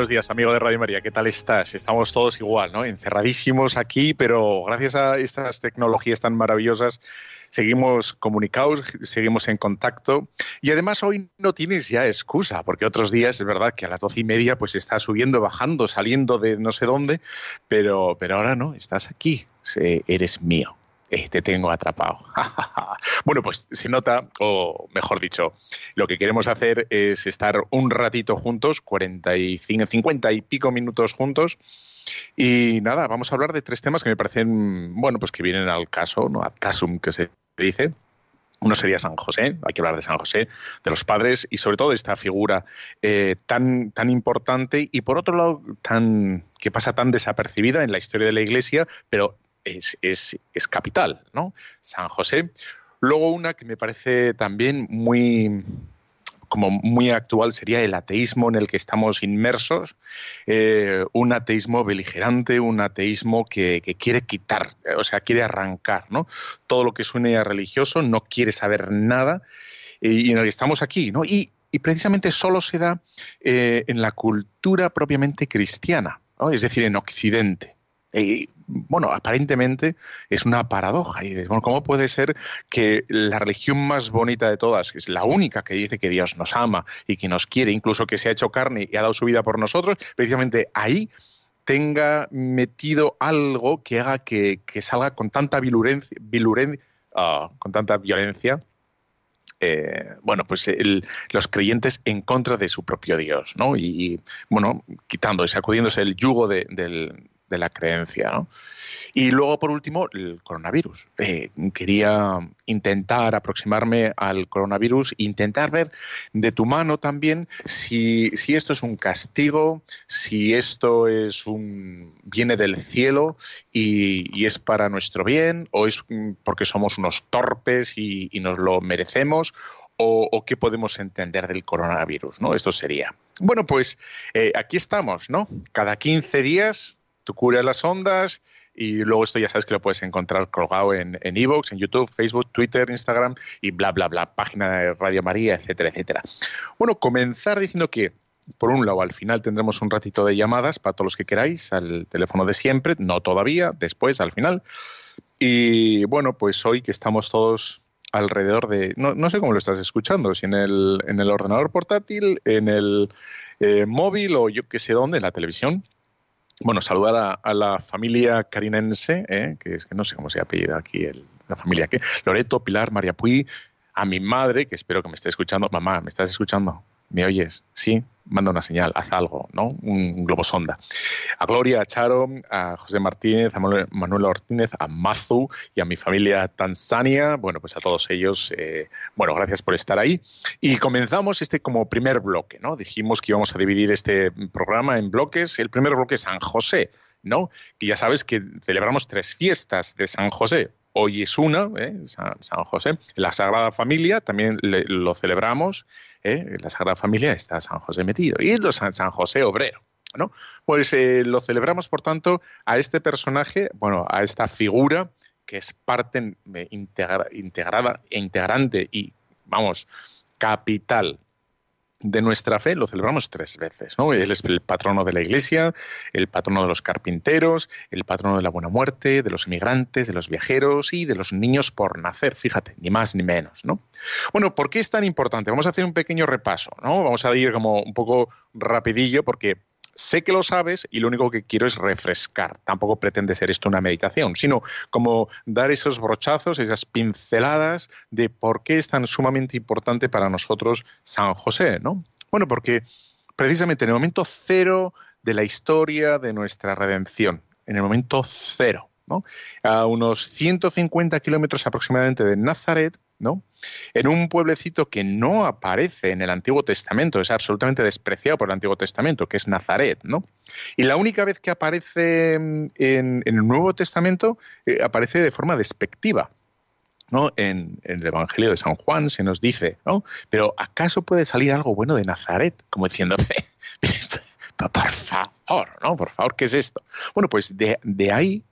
Buenos días, amigo de Radio María. ¿Qué tal estás? Estamos todos igual, ¿no? Encerradísimos aquí, pero gracias a estas tecnologías tan maravillosas seguimos comunicados, seguimos en contacto y además hoy no tienes ya excusa, porque otros días es verdad que a las doce y media pues estás subiendo, bajando, saliendo de no sé dónde, pero, pero ahora no, estás aquí, eres mío. Eh, te tengo atrapado. bueno, pues se nota, o mejor dicho, lo que queremos hacer es estar un ratito juntos, 45, 50 y pico minutos juntos. Y nada, vamos a hablar de tres temas que me parecen, bueno, pues que vienen al caso, ¿no? Ad casum que se dice. Uno sería San José, hay que hablar de San José, de los padres y sobre todo de esta figura eh, tan, tan importante y por otro lado tan que pasa tan desapercibida en la historia de la Iglesia, pero es, es, es capital, ¿no? San José. Luego una que me parece también muy, como muy actual sería el ateísmo en el que estamos inmersos, eh, un ateísmo beligerante, un ateísmo que, quiere quitar, o sea, quiere arrancar, ¿no? Todo lo que suene a religioso, no quiere saber nada y, en el que estamos aquí, ¿no? Y, precisamente solo se da eh, en la cultura propiamente cristiana, es decir, en Occidente. Y, bueno, aparentemente es una paradoja. Y bueno, ¿cómo puede ser que la religión más bonita de todas, que es la única que dice que Dios nos ama y que nos quiere, incluso que se ha hecho carne y ha dado su vida por nosotros, precisamente ahí tenga metido algo que haga que, salga con tanta virulencia, ah, con tanta violencia eh, bueno, pues los creyentes en contra de su propio Dios, ¿no? Y, bueno, quitando, sacudiéndose el yugo del, de la creencia. ¿no? Y luego, por último, el coronavirus. Eh, quería intentar aproximarme al coronavirus, intentar ver de tu mano también si, si esto es un castigo, si esto es un viene del cielo y, es para nuestro bien, o es porque somos unos torpes y, nos lo merecemos, o, qué podemos entender del coronavirus, ¿no? Esto sería. Bueno, pues eh, aquí estamos, ¿no? Cada 15 días tu las ondas y luego esto ya sabes que lo puedes encontrar colgado en Evox, en, en YouTube, Facebook, Twitter, Instagram y bla, bla, bla, página de Radio María, etcétera, etcétera. Bueno, comenzar diciendo que por un lado, al final tendremos un ratito de llamadas para todos los que queráis al teléfono de siempre, no todavía, después, al final. Y bueno, pues hoy que estamos todos alrededor de, no, sé cómo lo estás escuchando, si en el, en el ordenador portátil, en el eh, móvil o yo qué sé dónde, en la televisión, bueno, saludar a, la familia carinense, ¿eh? que es que no sé cómo se apellida aquí la familia que Loreto, Pilar, María Puy, a mi madre, que espero que me esté escuchando. Mamá, ¿me estás escuchando? ¿Me oyes? Sí, manda una señal, haz algo, ¿no? Un, globo sonda. A Gloria, a Charo, a José Martínez, a Manuel Ortínez, a Mazu y a mi familia Tanzania. Bueno, pues a todos ellos, eh, bueno, gracias por estar ahí. Y comenzamos este como primer bloque, ¿no? Dijimos que íbamos a dividir este programa en bloques. El primer bloque es San José, ¿no? Que ya sabes que celebramos tres fiestas de San José. Hoy es una, ¿eh? San, José. La Sagrada Familia también lo celebramos. ¿Eh? En la Sagrada Familia está San José metido. Y es San, José obrero. ¿no? Pues eh, lo celebramos, por tanto, a este personaje, bueno, a esta figura que es parte integrada e integrante y, vamos, capital de nuestra fe lo celebramos tres veces. ¿no? Él es el patrono de la Iglesia, el patrono de los carpinteros, el patrono de la buena muerte, de los inmigrantes, de los viajeros y de los niños por nacer. Fíjate, ni más ni menos. ¿no? Bueno, ¿por qué es tan importante? Vamos a hacer un pequeño repaso. ¿no? Vamos a ir como un poco rapidillo porque sé que lo sabes y lo único que quiero es refrescar. Tampoco pretende ser esto una meditación, sino como dar esos brochazos, esas pinceladas de por qué es tan sumamente importante para nosotros San José, ¿no? Bueno, porque precisamente en el momento cero de la historia de nuestra redención, en el momento cero, ¿no? A unos 150 kilómetros aproximadamente de Nazaret, ¿no? En un pueblecito que no aparece en el Antiguo Testamento, es absolutamente despreciado por el Antiguo Testamento, que es Nazaret, ¿no? Y la única vez que aparece en, el Nuevo Testamento eh, aparece de forma despectiva. ¿no? En, el Evangelio de San Juan se nos dice, ¿no? Pero ¿acaso puede salir algo bueno de Nazaret? Como diciendo, por favor, ¿no? Por favor, ¿qué es esto? Bueno, pues de, ahí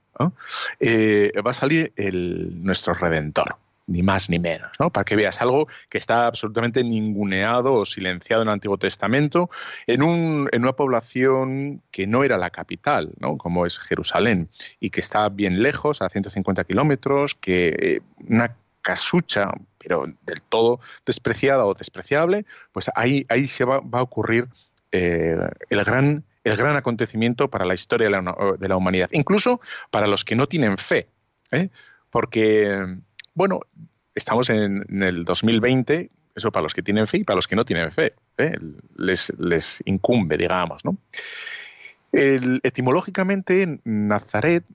eh, va a salir nuestro Redentor ni más ni menos, ¿no? Para que veas algo que está absolutamente ninguneado o silenciado en el Antiguo Testamento, en, un, en una población que no era la capital, ¿no? Como es Jerusalén, y que está bien lejos, a 150 kilómetros, que eh, una casucha, pero del todo despreciada o despreciable, pues ahí, ahí se va, a ocurrir eh, el gran el gran acontecimiento para la historia de la, de la humanidad, incluso para los que no tienen fe, ¿eh? porque bueno, estamos en, el 2020, eso para los que tienen fe y para los que no tienen fe, ¿eh? les, incumbe, digamos. ¿no? etimológicamente, Nazaret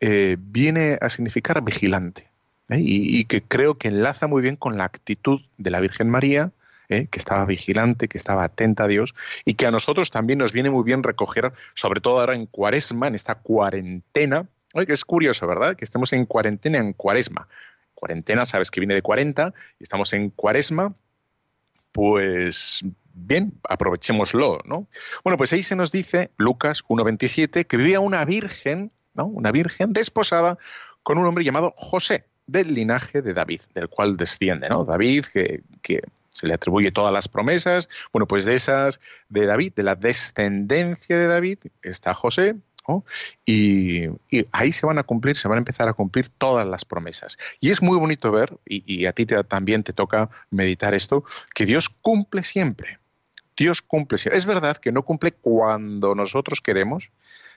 eh, viene a significar vigilante ¿eh? y, que creo que enlaza muy bien con la actitud de la Virgen María, que estaba vigilante, que estaba atenta a Dios y que a nosotros también nos viene muy bien recoger, sobre todo ahora en cuaresma, en esta cuarentena. Que es curioso, ¿verdad? Que estemos en cuarentena en cuaresma cuarentena, sabes que viene de 40 y estamos en cuaresma, pues bien, aprovechémoslo, ¿no? Bueno, pues ahí se nos dice, Lucas 1.27, que vivía una virgen, ¿no? Una virgen desposada con un hombre llamado José, del linaje de David, del cual desciende, ¿no? David, que, que se le atribuye todas las promesas. Bueno, pues de esas, de David, de la descendencia de David, está José, y, ahí se van a cumplir, se van a empezar a cumplir todas las promesas. Y es muy bonito ver, y, a ti también te toca meditar esto, que Dios cumple siempre. Dios cumple siempre. Es verdad que no cumple cuando nosotros queremos,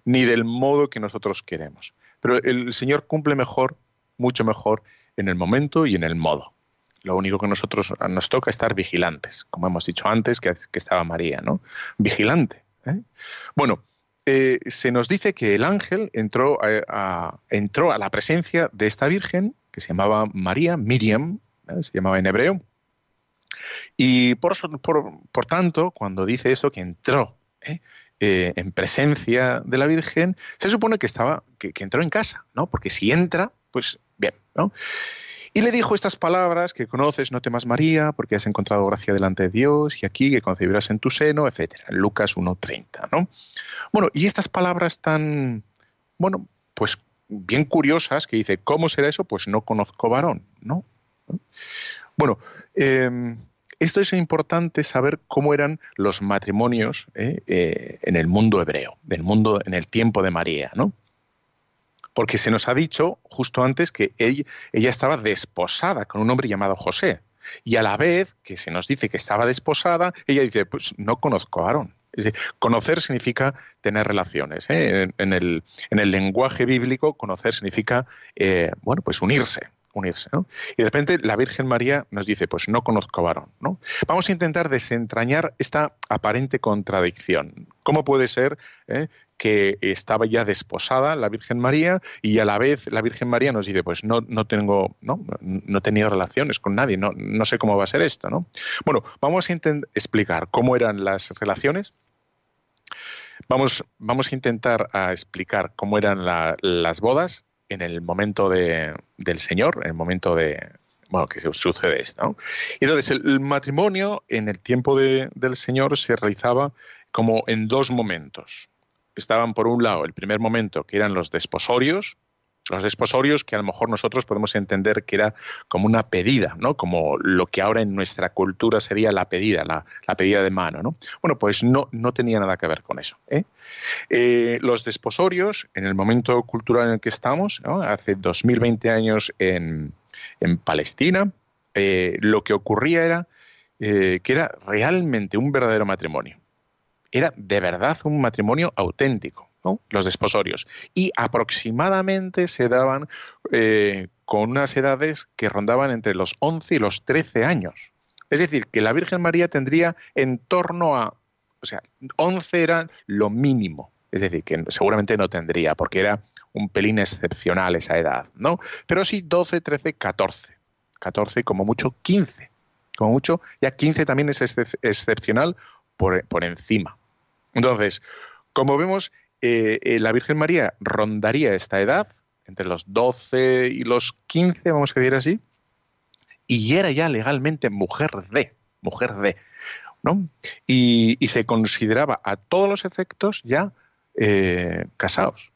ni del modo que nosotros queremos. Pero el Señor cumple mejor, mucho mejor, en el momento y en el modo. Lo único que nosotros nos toca es estar vigilantes, como hemos dicho antes que, estaba María, ¿no? Vigilante. ¿eh? Bueno, eh, se nos dice que el ángel entró a, entró a la presencia de esta virgen, que se llamaba María, Miriam, se llamaba en hebreo, y por, tanto, cuando dice eso, que entró ¿eh? Eh, en presencia de la Virgen, se supone que estaba, que, que, entró en casa, ¿no? Porque si entra, pues bien, ¿no? Y le dijo estas palabras que conoces, no temas María, porque has encontrado gracia delante de Dios, y aquí que concebirás en tu seno. En Lucas 1.30, ¿no? Bueno, y estas palabras tan, bueno, pues bien curiosas, que dice, ¿cómo será eso? Pues no conozco varón, ¿no? Bueno, em, esto es importante saber cómo eran los matrimonios eh, eh, en el mundo hebreo, del mundo en el tiempo de María, ¿no? Porque se nos ha dicho justo antes que ella, estaba desposada con un hombre llamado José. Y a la vez que se nos dice que estaba desposada, ella dice, pues no conozco a Aarón. conocer significa tener relaciones. ¿eh? En, el, lenguaje bíblico, conocer significa, eh, bueno, pues unirse unirse. Y de repente la Virgen María nos dice, pues no conozco varón. ¿no? Vamos a intentar desentrañar esta aparente contradicción. ¿Cómo puede ser eh, que estaba ya desposada la Virgen María y a la vez la Virgen María nos dice, pues no, no tengo, no, no tenido relaciones con nadie, no, no sé cómo va a ser esto, ¿no? Bueno, vamos a explicar cómo eran las relaciones Vamos, vamos, a intentar a explicar cómo eran las bodas en el momento de, del Señor, en el momento de, bueno, que sucede esto. Entonces el, matrimonio en el tiempo de, del Señor se realizaba como en dos momentos. Estaban por un lado el primer momento que eran los desposorios, los desposorios que a lo mejor nosotros podemos entender que era como una pedida, ¿no? Como lo que ahora en nuestra cultura sería la pedida, la, pedida de mano, ¿no? Bueno, pues no, no tenía nada que ver con eso. ¿eh? Eh, los desposorios, en el momento cultural en el que estamos, hace 2020 años en, Palestina, eh, lo que ocurría era que era realmente un verdadero matrimonio. Era de verdad un matrimonio auténtico los desposorios. Y aproximadamente se daban eh, con unas edades que rondaban entre los 11 y los 13 años. Es decir, que la Virgen María tendría en torno a, o sea, 11 era lo mínimo. Es decir, que seguramente no tendría, porque era un pelín excepcional esa edad, ¿no? Pero sí 12, 13, 14. 14 como mucho 15. Como mucho, ya 15 también es excepcional por, por encima. Entonces, como vemos, eh, eh, la Virgen María rondaría esta edad, entre los 12 y los 15, vamos a decir así, y era ya legalmente mujer de, mujer de, ¿no? Y, se consideraba a todos los efectos ya eh, casados.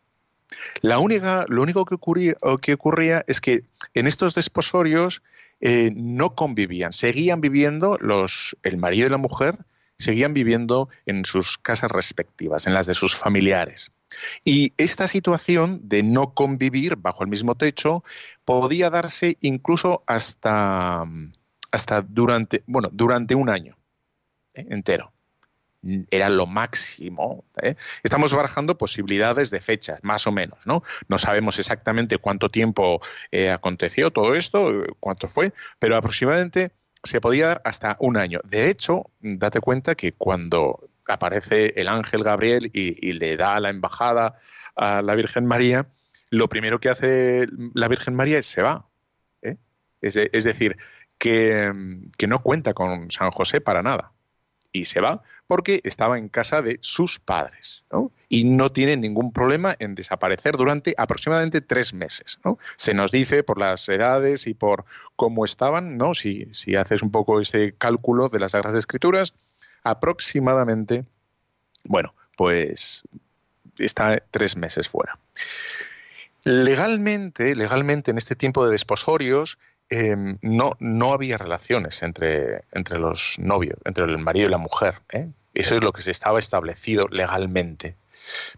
La única, lo único que ocurría, que ocurría es que en estos desposorios no convivían, seguían viviendo los, el marido y la mujer seguían viviendo en sus casas respectivas, en las de sus familiares. Y esta situación de no convivir bajo el mismo techo podía darse incluso hasta, hasta durante, bueno, durante un año ¿eh? entero. Era lo máximo. ¿eh? Estamos barajando posibilidades de fechas, más o menos, ¿no? No sabemos exactamente cuánto tiempo eh, aconteció todo esto, cuánto fue, pero aproximadamente se podía dar hasta un año. De hecho, date cuenta que cuando aparece el ángel Gabriel y, le da la embajada a la Virgen María, lo primero que hace la Virgen María es se va. ¿eh? Es, decir, que, que no cuenta con San José para nada. Y se va porque estaba en casa de sus padres y no tiene ningún problema en desaparecer durante aproximadamente tres meses. Se nos dice por las edades y por cómo estaban, ¿no? si, si haces un poco ese cálculo de las Sagradas Escrituras, aproximadamente, bueno, pues está tres meses fuera. Legalmente, legalmente en este tiempo de desposorios, em, no, no había relaciones entre, entre los novios, entre el marido y la mujer. ¿eh? Eso es lo que se estaba establecido legalmente.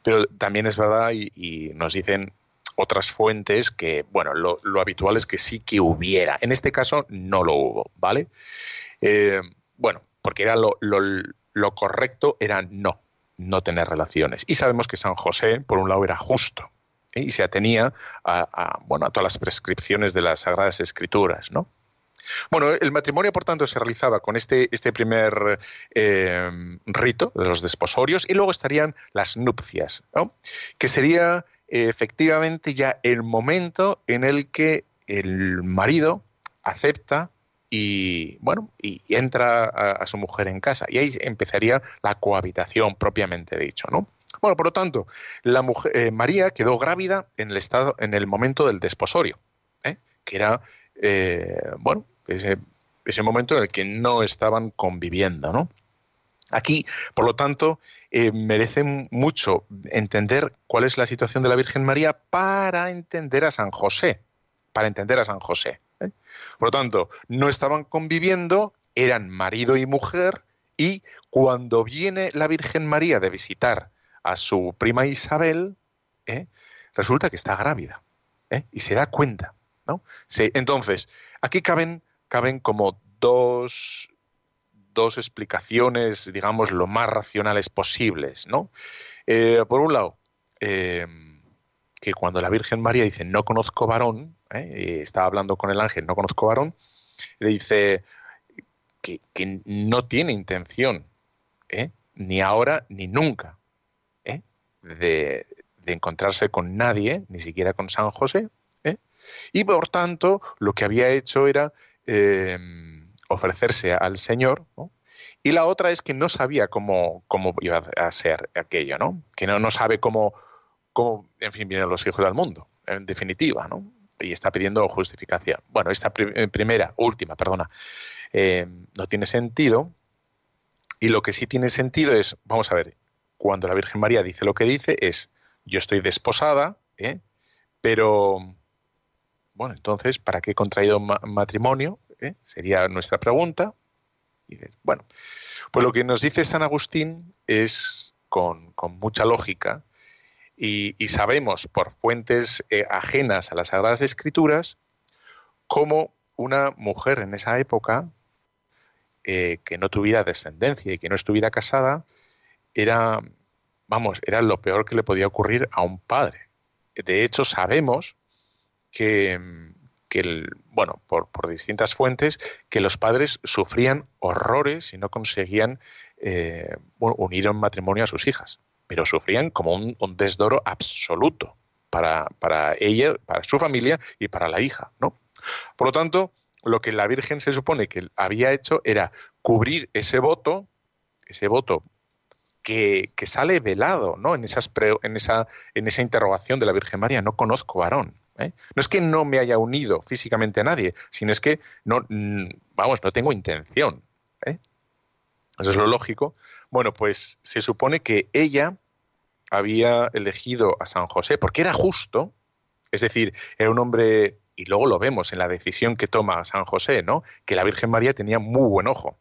Pero también es verdad y, nos dicen otras fuentes que, bueno, lo, habitual es que sí que hubiera. En este caso no lo hubo, ¿vale? Eh, bueno, porque era lo, lo, correcto era no, no tener relaciones. Y sabemos que San José, por un lado, era justo y se atenía a, bueno, a todas las prescripciones de las Sagradas Escrituras, ¿no? Bueno, el matrimonio, por tanto, se realizaba con este, este primer eh, rito de los desposorios y luego estarían las nupcias, que sería eh, efectivamente ya el momento en el que el marido acepta y bueno y entra a, su mujer en casa y ahí empezaría la cohabitación propiamente dicho, ¿no? Bueno, por lo tanto, la mujer, eh, María quedó grávida en el estado en el momento del desposorio, que era bueno ese, momento en el que no estaban conviviendo, ¿no? Aquí, por lo tanto, eh, merece mucho entender cuál es la situación de la Virgen María para entender a San José, para entender a San José. ¿eh? Por lo tanto, no estaban conviviendo, eran marido y mujer, y cuando viene la Virgen María de visitar a su prima Isabel, ¿eh? resulta que está grávida, y se da cuenta. ¿no? entonces, aquí caben caben como dos, dos explicaciones, digamos, lo más racionales posibles, ¿no? Eh, por un lado, eh, que cuando la Virgen María dice no conozco varón, ¿eh? está hablando con el ángel, no conozco varón, le dice que, no tiene intención, ni ahora ni nunca, de, encontrarse con nadie, ni siquiera con San José, y por tanto lo que había hecho era eh, ofrecerse al Señor, y la otra es que no sabía cómo, cómo iba a ser aquello, ¿no? Que no, no sabe cómo, cómo, en fin, vienen los hijos del mundo, en definitiva, ¿no? Y está pidiendo justificación. Bueno, esta eh, primera, última, perdona, eh, no tiene sentido. Y lo que sí tiene sentido es, vamos a ver, cuando la Virgen María dice lo que dice, es, yo estoy desposada, pero bueno, entonces, ¿para qué he contraído matrimonio? ¿Eh? Sería nuestra pregunta. Y bueno, pues lo que nos dice San Agustín es con, mucha lógica y, sabemos por fuentes eh, ajenas a las Sagradas Escrituras cómo una mujer en esa época eh, que no tuviera descendencia y que no estuviera casada era, vamos, era lo peor que le podía ocurrir a un padre. De hecho, sabemos que, bueno, por, distintas fuentes, que los padres sufrían horrores y no conseguían eh, unir en matrimonio a sus hijas, pero sufrían como un, desdoro absoluto para, ella, para su familia y para la hija, ¿no? Por lo tanto, lo que la Virgen se supone que había hecho era cubrir ese voto, ese voto que, sale velado ¿no? en, esas en, esa, en esa interrogación de la Virgen María, no conozco varón. ¿eh? No es que no me haya unido físicamente a nadie, sino es que no, mm, vamos, no tengo intención. ¿eh? Eso es lo lógico. Bueno, pues se supone que ella había elegido a San José porque era justo, es decir, era un hombre, y luego lo vemos en la decisión que toma San José, ¿no? Que la Virgen María tenía muy buen ojo.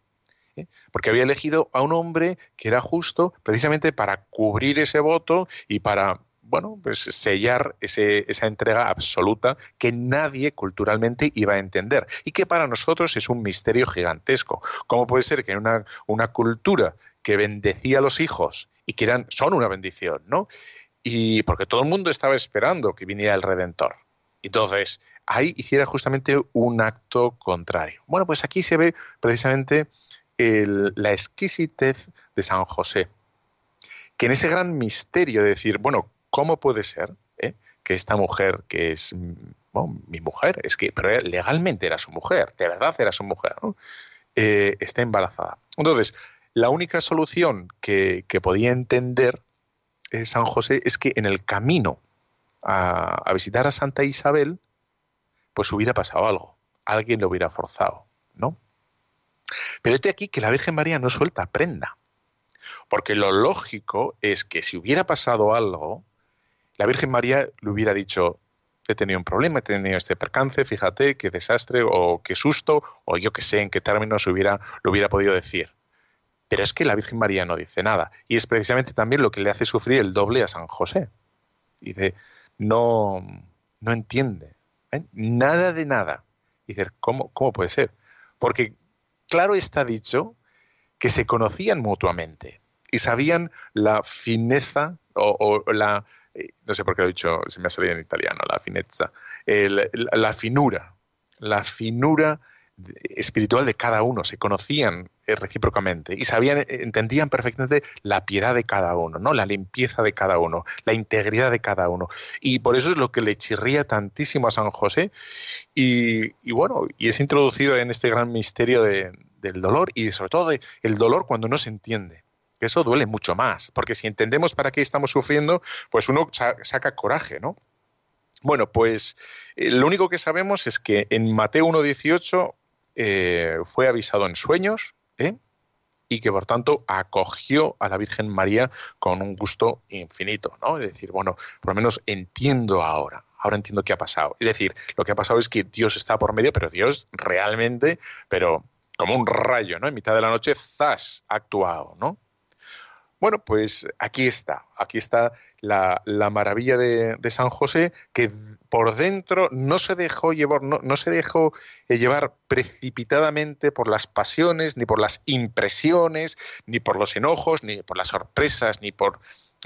¿Eh? porque había elegido a un hombre que era justo precisamente para cubrir ese voto y para bueno, pues sellar esa entrega absoluta que nadie culturalmente iba a entender y que para nosotros es un misterio gigantesco. ¿Cómo puede ser que una, una cultura que bendecía a los hijos y que eran, son una bendición, ¿no? Y porque todo el mundo estaba esperando que viniera el Redentor. Entonces, ahí hiciera justamente un acto contrario. Bueno, pues aquí se ve precisamente la exquisitez de San José, que en ese gran misterio de decir, bueno, ¿cómo puede ser eh, que esta mujer, que es mi mujer, es que, pero legalmente era su mujer, de verdad era su mujer, ¿no? Eh, esté embarazada? Entonces, la única solución que, podía entender eh, San José es que en el camino a, a visitar a Santa Isabel, pues hubiera pasado algo, alguien lo hubiera forzado, ¿no? Pero este aquí que la Virgen María no suelta prenda. Porque lo lógico es que si hubiera pasado algo, la Virgen María le hubiera dicho, he tenido un problema, he tenido este percance, fíjate qué desastre o qué susto, o yo qué sé en qué términos hubiera, lo hubiera podido decir. Pero es que la Virgen María no dice nada. Y es precisamente también lo que le hace sufrir el doble a San José. Dice, no, no entiende. ¿eh? Nada de nada. Dice, ¿cómo, ¿cómo puede ser? Porque claro está dicho que se conocían mutuamente y sabían la fineza o, la, eh, no sé por qué lo he dicho, se me ha salido en italiano, la finezza, la finura, la finura espiritual de cada uno, se conocían eh, recíprocamente y sabían, eh, entendían perfectamente la piedad de cada uno, ¿no? la limpieza de cada uno, la integridad de cada uno. Y por eso es lo que le chirría tantísimo a San José y, bueno, y es introducido en este gran misterio del dolor y sobre todo el dolor cuando no se entiende. Que eso duele mucho más, porque si entendemos para qué estamos sufriendo, pues uno saca coraje, ¿no? Bueno, pues eh, lo único que sabemos es que en Mateo 1.18 eh, fue avisado en sueños ¿eh? y que por tanto acogió a la Virgen María con un gusto infinito, ¿no? Es decir, bueno, por lo menos entiendo ahora, ahora entiendo qué ha pasado. Es decir, lo que ha pasado es que Dios está por medio, pero Dios realmente, pero como un rayo, ¿no? En mitad de la noche, ¡zas! ha actuado, ¿no? Bueno, pues aquí está, aquí está la, maravilla de, San José, que por dentro no se dejó llevar, no, se dejó eh, llevar precipitadamente por las pasiones, ni por las impresiones, ni por los enojos, ni por las sorpresas, ni por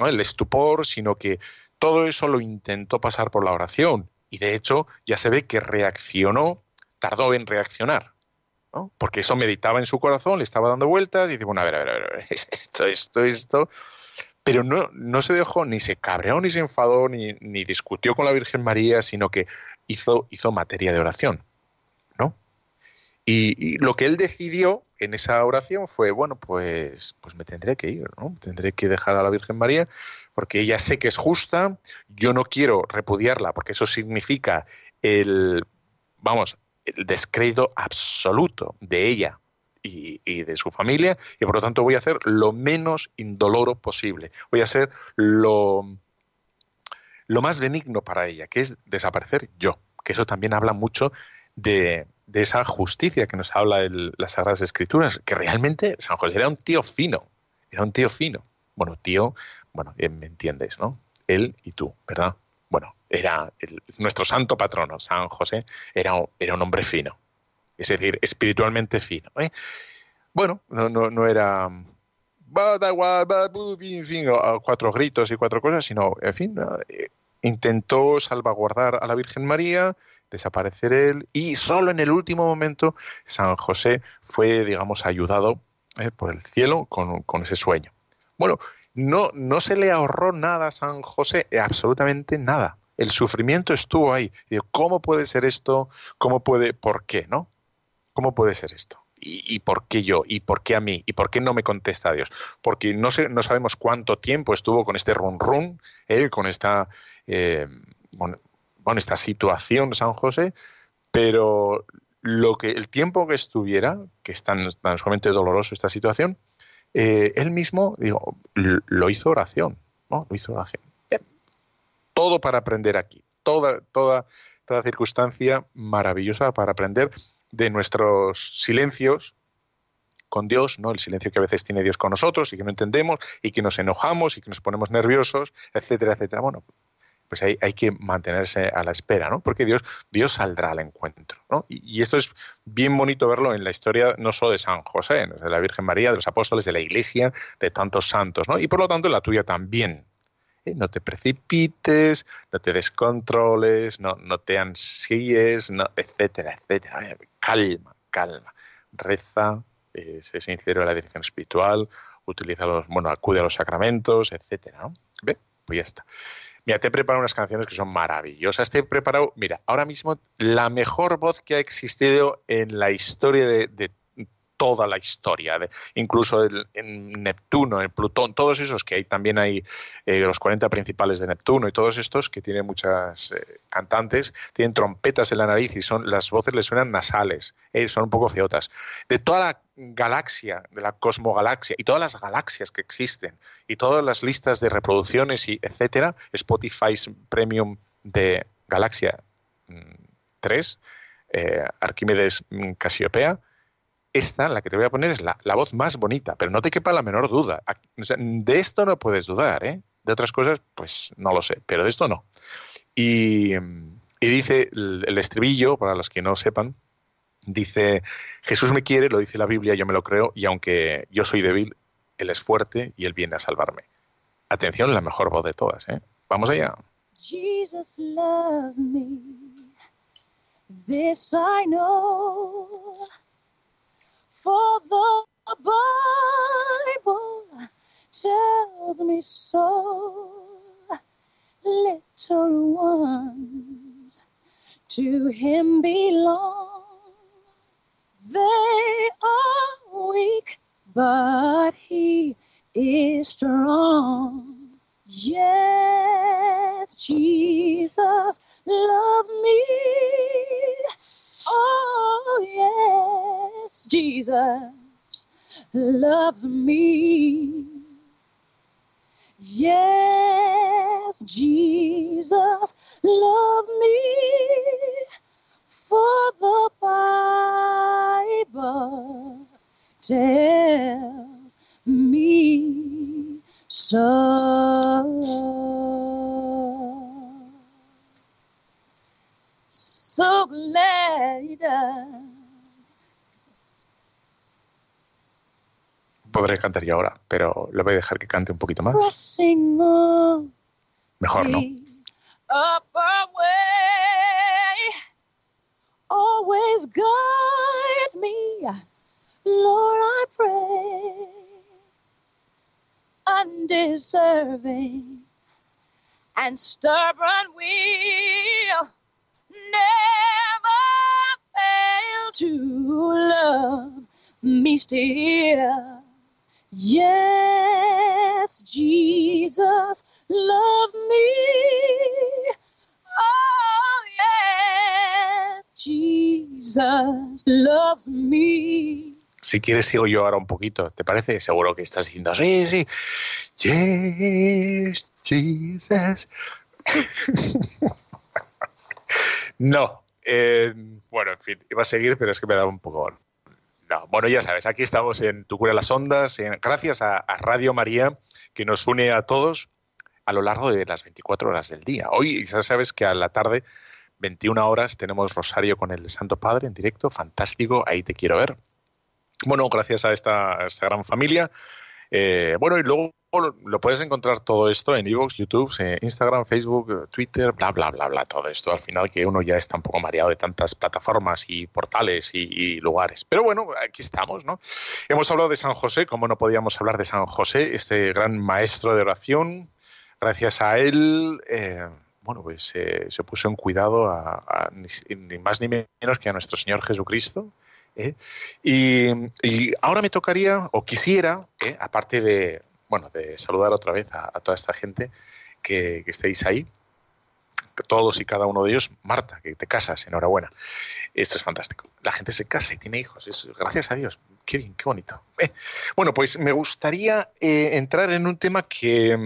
el estupor, sino que todo eso lo intentó pasar por la oración. Y de hecho, ya se ve que reaccionó, tardó en reaccionar. Porque eso meditaba en su corazón, le estaba dando vueltas y dice, bueno, a ver, a ver, a ver, esto, esto, esto. Pero no, no se dejó, ni se cabreó, ni se enfadó, ni, ni discutió con la Virgen María, sino que hizo, hizo materia de oración, ¿no? Y, lo que él decidió en esa oración fue, bueno, pues, pues me tendré que ir, ¿no? Tendré que dejar a la Virgen María porque ella sé que es justa, yo no quiero repudiarla porque eso significa el, vamos, el descrédito absoluto de ella y, de su familia y por lo tanto voy a hacer lo menos indoloro posible. Voy a hacer lo, lo más benigno para ella, que es desaparecer yo, que eso también habla mucho de, esa justicia que nos habla las Sagradas Escrituras, que realmente San José era un tío fino, era un tío fino. Bueno, tío, bueno, eh, me entiendes, ¿no? Él y tú, ¿verdad? Bueno, era nuestro santo patrono, San José, era, era un hombre fino, es decir, espiritualmente fino. ¿eh? Bueno, no, no, no era en fin, cuatro gritos y cuatro cosas, sino, en fin, eh, intentó salvaguardar a la Virgen María, desaparecer él, y solo en el último momento San José fue, digamos, ayudado eh, por el cielo con, con ese sueño. Bueno, no, no se le ahorró nada a San José, absolutamente nada. El sufrimiento estuvo ahí. ¿Cómo puede ser esto? ¿Cómo puede? ¿Por qué? ¿No? ¿cómo puede ser esto? ¿Y, por qué yo? ¿Y por qué a mí? ¿Y por qué no me contesta Dios? Porque no, sé, no sabemos cuánto tiempo estuvo con este run run, ¿eh? con esta, eh, esta situación San José, pero lo que el tiempo que estuviera, que es tan, tan sumamente doloroso esta situación, eh, él mismo digo, lo hizo oración, ¿no? Lo hizo oración. Todo para aprender aquí, toda, toda, toda circunstancia maravillosa para aprender de nuestros silencios con Dios, ¿no? El silencio que a veces tiene Dios con nosotros y que no entendemos y que nos enojamos y que nos ponemos nerviosos, etcétera, etcétera. Bueno, pues hay, hay que mantenerse a la espera, ¿no? Porque Dios, Dios saldrá al encuentro, ¿no? Y, esto es bien bonito verlo en la historia no solo de San José, de la Virgen María, de los apóstoles, de la Iglesia, de tantos santos, ¿no? Y por lo tanto en la tuya también. ¿eh? No te precipites, no te descontroles, no, no te ansíes, no, etcétera, etcétera calma, calma. Reza, eh, sé sincero en la dirección espiritual, utiliza los, bueno, acude a los sacramentos, etcétera. ¿Ve? Pues ya está. Mira, te he preparado unas canciones que son maravillosas. Te he preparado, mira, ahora mismo la mejor voz que ha existido en la historia de, de toda la historia, de, incluso en Neptuno, en Plutón, todos esos que hay también hay eh, los 40 principales de Neptuno y todos estos que tienen muchas eh, cantantes, tienen trompetas en la nariz y son las voces les suenan nasales, eh, son un poco feotas. De toda la galaxia, de la cosmogalaxia y todas las galaxias que existen y todas las listas de reproducciones y etcétera, Spotify Premium de Galaxia 3, mm, Arquímedes mm, Casiopea, esta, la que te voy a poner, es la, voz más bonita, pero no te quepa la menor duda. de esto no puedes dudar, ¿eh? De otras cosas, pues no lo sé, pero de esto no. Y, dice el, estribillo, para los que no sepan, dice, Jesús me quiere, lo dice la Biblia, yo me lo creo, y aunque yo soy débil, Él es fuerte y Él viene a salvarme. Atención, la mejor voz de todas, ¿eh? Vamos allá. Jesus loves me. This I know. For the Bible tells me so. Little ones to him belong. They are weak, but he is strong. Yes, Jesus loves me. Jesus loves me. Yes, Jesus loves me. For the Bible tells me so. so glad he does. Podré cantar yo ahora, pero le voy a dejar que cante un poquito más. Mejor, ¿no? Always guide me, Lord, I pray. Undeserving and stubborn will never fail to love me still. Yes, Jesus loves me. Oh, yeah, Jesus loves me. Si quieres sigo yo ahora un poquito, ¿te parece? Seguro que estás diciendo, sí, sí. Yes, Jesus. No. Eh, bueno, en fin, iba a seguir, pero es que me daba un poco. No. Bueno, ya sabes, aquí estamos en Tu Cura las Ondas, gracias a, Radio María, que nos une a todos a lo largo de las 24 horas del día. Hoy ya sabes que a la tarde, 21 horas, tenemos Rosario con el Santo Padre en directo, fantástico, ahí te quiero ver. Bueno, gracias a esta, a esta gran familia. Eh, bueno, y luego lo puedes encontrar todo esto en Evox, YouTube, eh, Instagram, Facebook, Twitter, bla, bla, bla, bla, todo esto. Al final que uno ya está un poco mareado de tantas plataformas y portales y, lugares. Pero bueno, aquí estamos, ¿no? Hemos hablado de San José, como no podíamos hablar de San José, este gran maestro de oración. Gracias a él, eh, bueno, pues se puso en cuidado a, ni más ni menos que a nuestro Señor Jesucristo ¿eh? Y, ahora me tocaría, o quisiera, ¿eh? aparte de, bueno, de saludar otra vez a, toda esta gente que, estéis ahí, todos y cada uno de ellos, Marta, que te casas, enhorabuena. Esto es fantástico. La gente se casa y tiene hijos, es, gracias a Dios. Qué bien, qué bonito. Eh, bueno, pues me gustaría entrar en un tema que,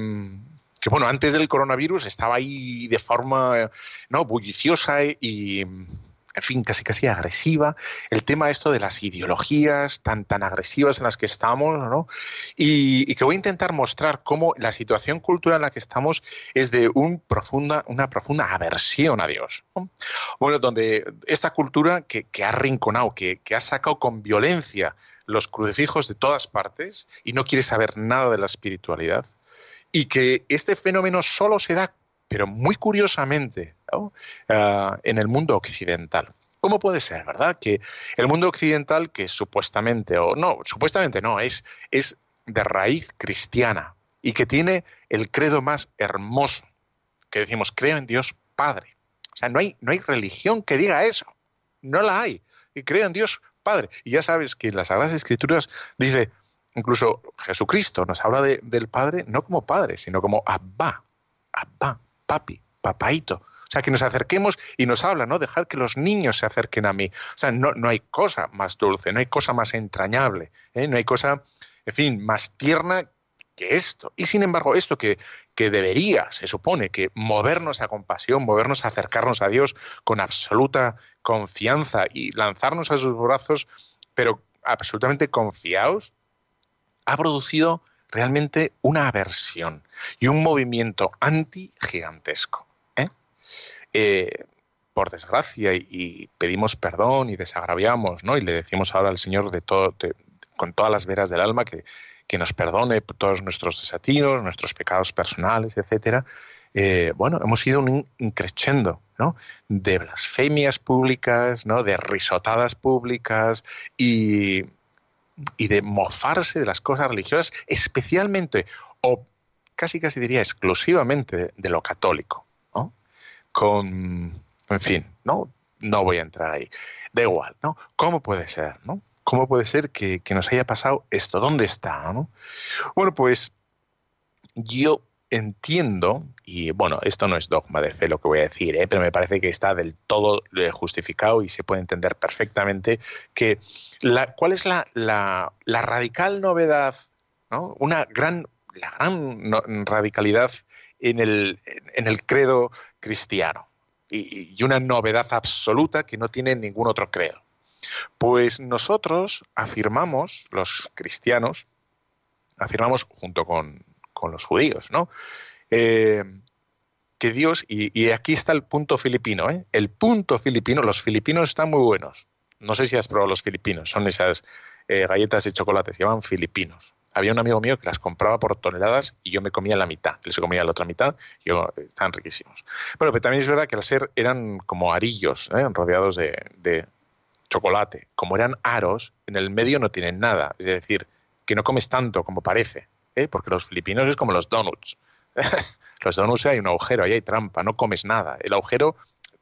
que, bueno, antes del coronavirus estaba ahí de forma no bulliciosa y en fin, casi casi agresiva, el tema esto de las ideologías tan, tan agresivas en las que estamos, ¿no? Y, que voy a intentar mostrar cómo la situación cultural en la que estamos es de un profunda, una profunda aversión a Dios. Bueno, donde esta cultura que, ha rinconado, que, que ha sacado con violencia los crucifijos de todas partes y no quiere saber nada de la espiritualidad, y que este fenómeno solo se da pero muy curiosamente ah, en el mundo occidental. ¿Cómo puede ser, verdad? Que el mundo occidental, que supuestamente, o no, supuestamente no, es, es de raíz cristiana y que tiene el credo más hermoso, que decimos, creo en Dios Padre. O sea, no hay, no hay religión que diga eso, no la hay. Y creo en Dios Padre. Y ya sabes que en las Sagradas Escrituras dice, incluso Jesucristo nos habla del Padre no como Padre, sino como Abba, Abba, papi, papaito. O sea, que nos acerquemos y nos habla, ¿no? Dejar que los niños se acerquen a mí. O sea, no, no hay cosa más dulce, no hay cosa más entrañable, ¿eh? no hay cosa, en fin, más tierna que esto. Y sin embargo, esto que, que debería, se supone, que movernos a compasión, movernos a acercarnos a Dios con absoluta confianza y lanzarnos a sus brazos, pero absolutamente confiados, ha producido realmente una aversión y un movimiento anti-gigantesco. ¿eh? Eh, por desgracia, y, pedimos perdón y desagraviamos, ¿no? y le decimos ahora al Señor de todo, con todas las veras del alma que, que, nos perdone todos nuestros desatinos, nuestros pecados personales, etcétera. Eh, bueno, hemos ido un increchendo, ¿no? De blasfemias públicas, ¿no? De risotadas públicas y, y de mofarse de las cosas religiosas, especialmente o casi casi diría exclusivamente de, lo católico. Con, en fin, no, no voy a entrar ahí. Da igual, ¿no? ¿Cómo puede ser, no? ¿Cómo puede ser que, que nos haya pasado esto? ¿Dónde está, no? Bueno, pues yo entiendo, y bueno, esto no es dogma de fe lo que voy a decir, ¿eh? pero me parece que está del todo eh, justificado y se puede entender perfectamente que la, cuál es la, la, radical novedad, ¿no? una gran, la gran radicalidad en el, en el credo cristiano y, y una novedad absoluta que no tiene ningún otro credo. Pues nosotros afirmamos, los cristianos, afirmamos junto con, con los judíos, ¿no? Eh, que Dios, y, aquí está el punto filipino, ¿eh? el punto filipino, los filipinos están muy buenos. No sé si has probado los filipinos, son esas eh, galletas de chocolate, se llaman filipinos. Había un amigo mío que las compraba por toneladas y yo me comía la mitad, él se comía la otra mitad, y yo, están riquísimos. Bueno, pero también es verdad que al ser eran como arillos, rodeados de, de chocolate, como eran aros, en el medio no tienen nada, es decir, que no comes tanto como parece. ¿Eh? porque los filipinos es como los donuts. los donuts hay un agujero, ahí hay trampa, no comes nada. El agujero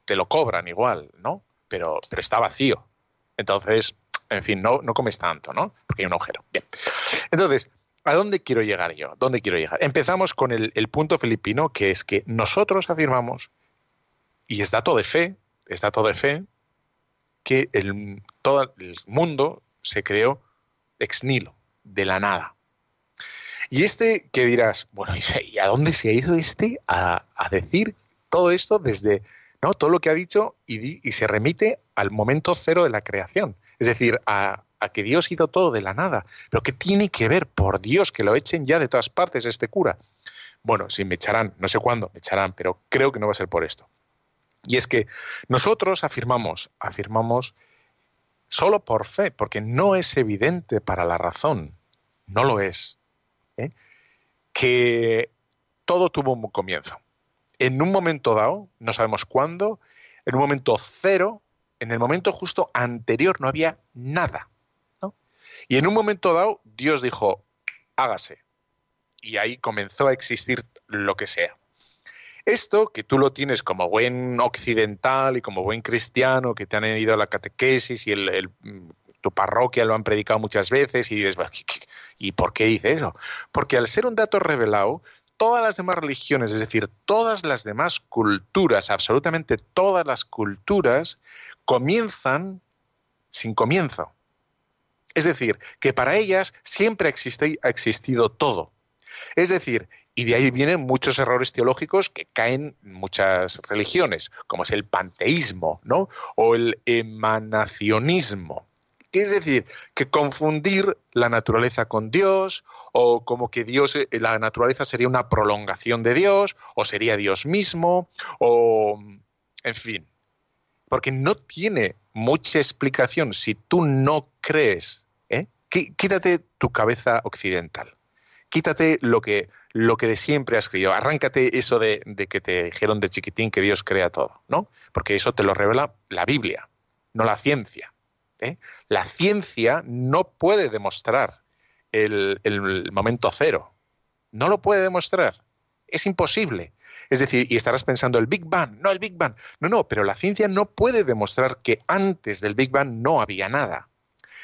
te lo cobran igual, ¿no? Pero, pero está vacío. Entonces, en fin, no, no comes tanto, ¿no? Porque hay un agujero. Bien. Entonces, ¿a dónde quiero llegar yo? ¿Dónde quiero llegar? Empezamos con el, punto filipino, que es que nosotros afirmamos, y es dato de fe, es dato de fe, que el, todo el mundo se creó ex nihilo, de la nada. Y este, ¿qué dirás? Bueno, ¿y a dónde se ha ido este a, decir todo esto desde, ¿no? Todo lo que ha dicho y, y, se remite al momento cero de la creación. Es decir, a, a que Dios hizo todo de la nada. Pero ¿qué tiene que ver, por Dios, que lo echen ya de todas partes este cura? Bueno, sí, me echarán, no sé cuándo me echarán, pero creo que no va a ser por esto. Y es que nosotros afirmamos, afirmamos solo por fe, porque no es evidente para la razón, no lo es. ¿Eh? que todo tuvo un comienzo. En un momento dado, no sabemos cuándo, en un momento cero, en el momento justo anterior no había nada. Y en un momento dado, Dios dijo, hágase. Y ahí comenzó a existir lo que sea. Esto, que tú lo tienes como buen occidental y como buen cristiano, que te han ido a la catequesis y tu parroquia lo han predicado muchas veces y dices, ¿y por qué dice eso? Porque al ser un dato revelado, todas las demás religiones, es decir, todas las demás culturas, absolutamente todas las culturas, comienzan sin comienzo. Es decir, que para ellas siempre ha existido todo. Es decir, y de ahí vienen muchos errores teológicos que caen en muchas religiones, como es el panteísmo, ¿no? O el emanacionismo. Es decir, que confundir la naturaleza con Dios, o como que Dios, eh, la naturaleza sería una prolongación de Dios, o sería Dios mismo, o en fin. Porque no tiene mucha explicación si tú no crees. ¿eh? Quítate tu cabeza occidental. Quítate lo que, lo que de siempre has creído. Arráncate eso de, de, que te dijeron de chiquitín que Dios crea todo, ¿no? Porque eso te lo revela la Biblia, no la ciencia. La ciencia no puede demostrar el, momento cero. No lo puede demostrar. Es imposible. Es decir, y estarás pensando el Big Bang, no el Big Bang. No, no, pero la ciencia no puede demostrar que antes del Big Bang no había nada.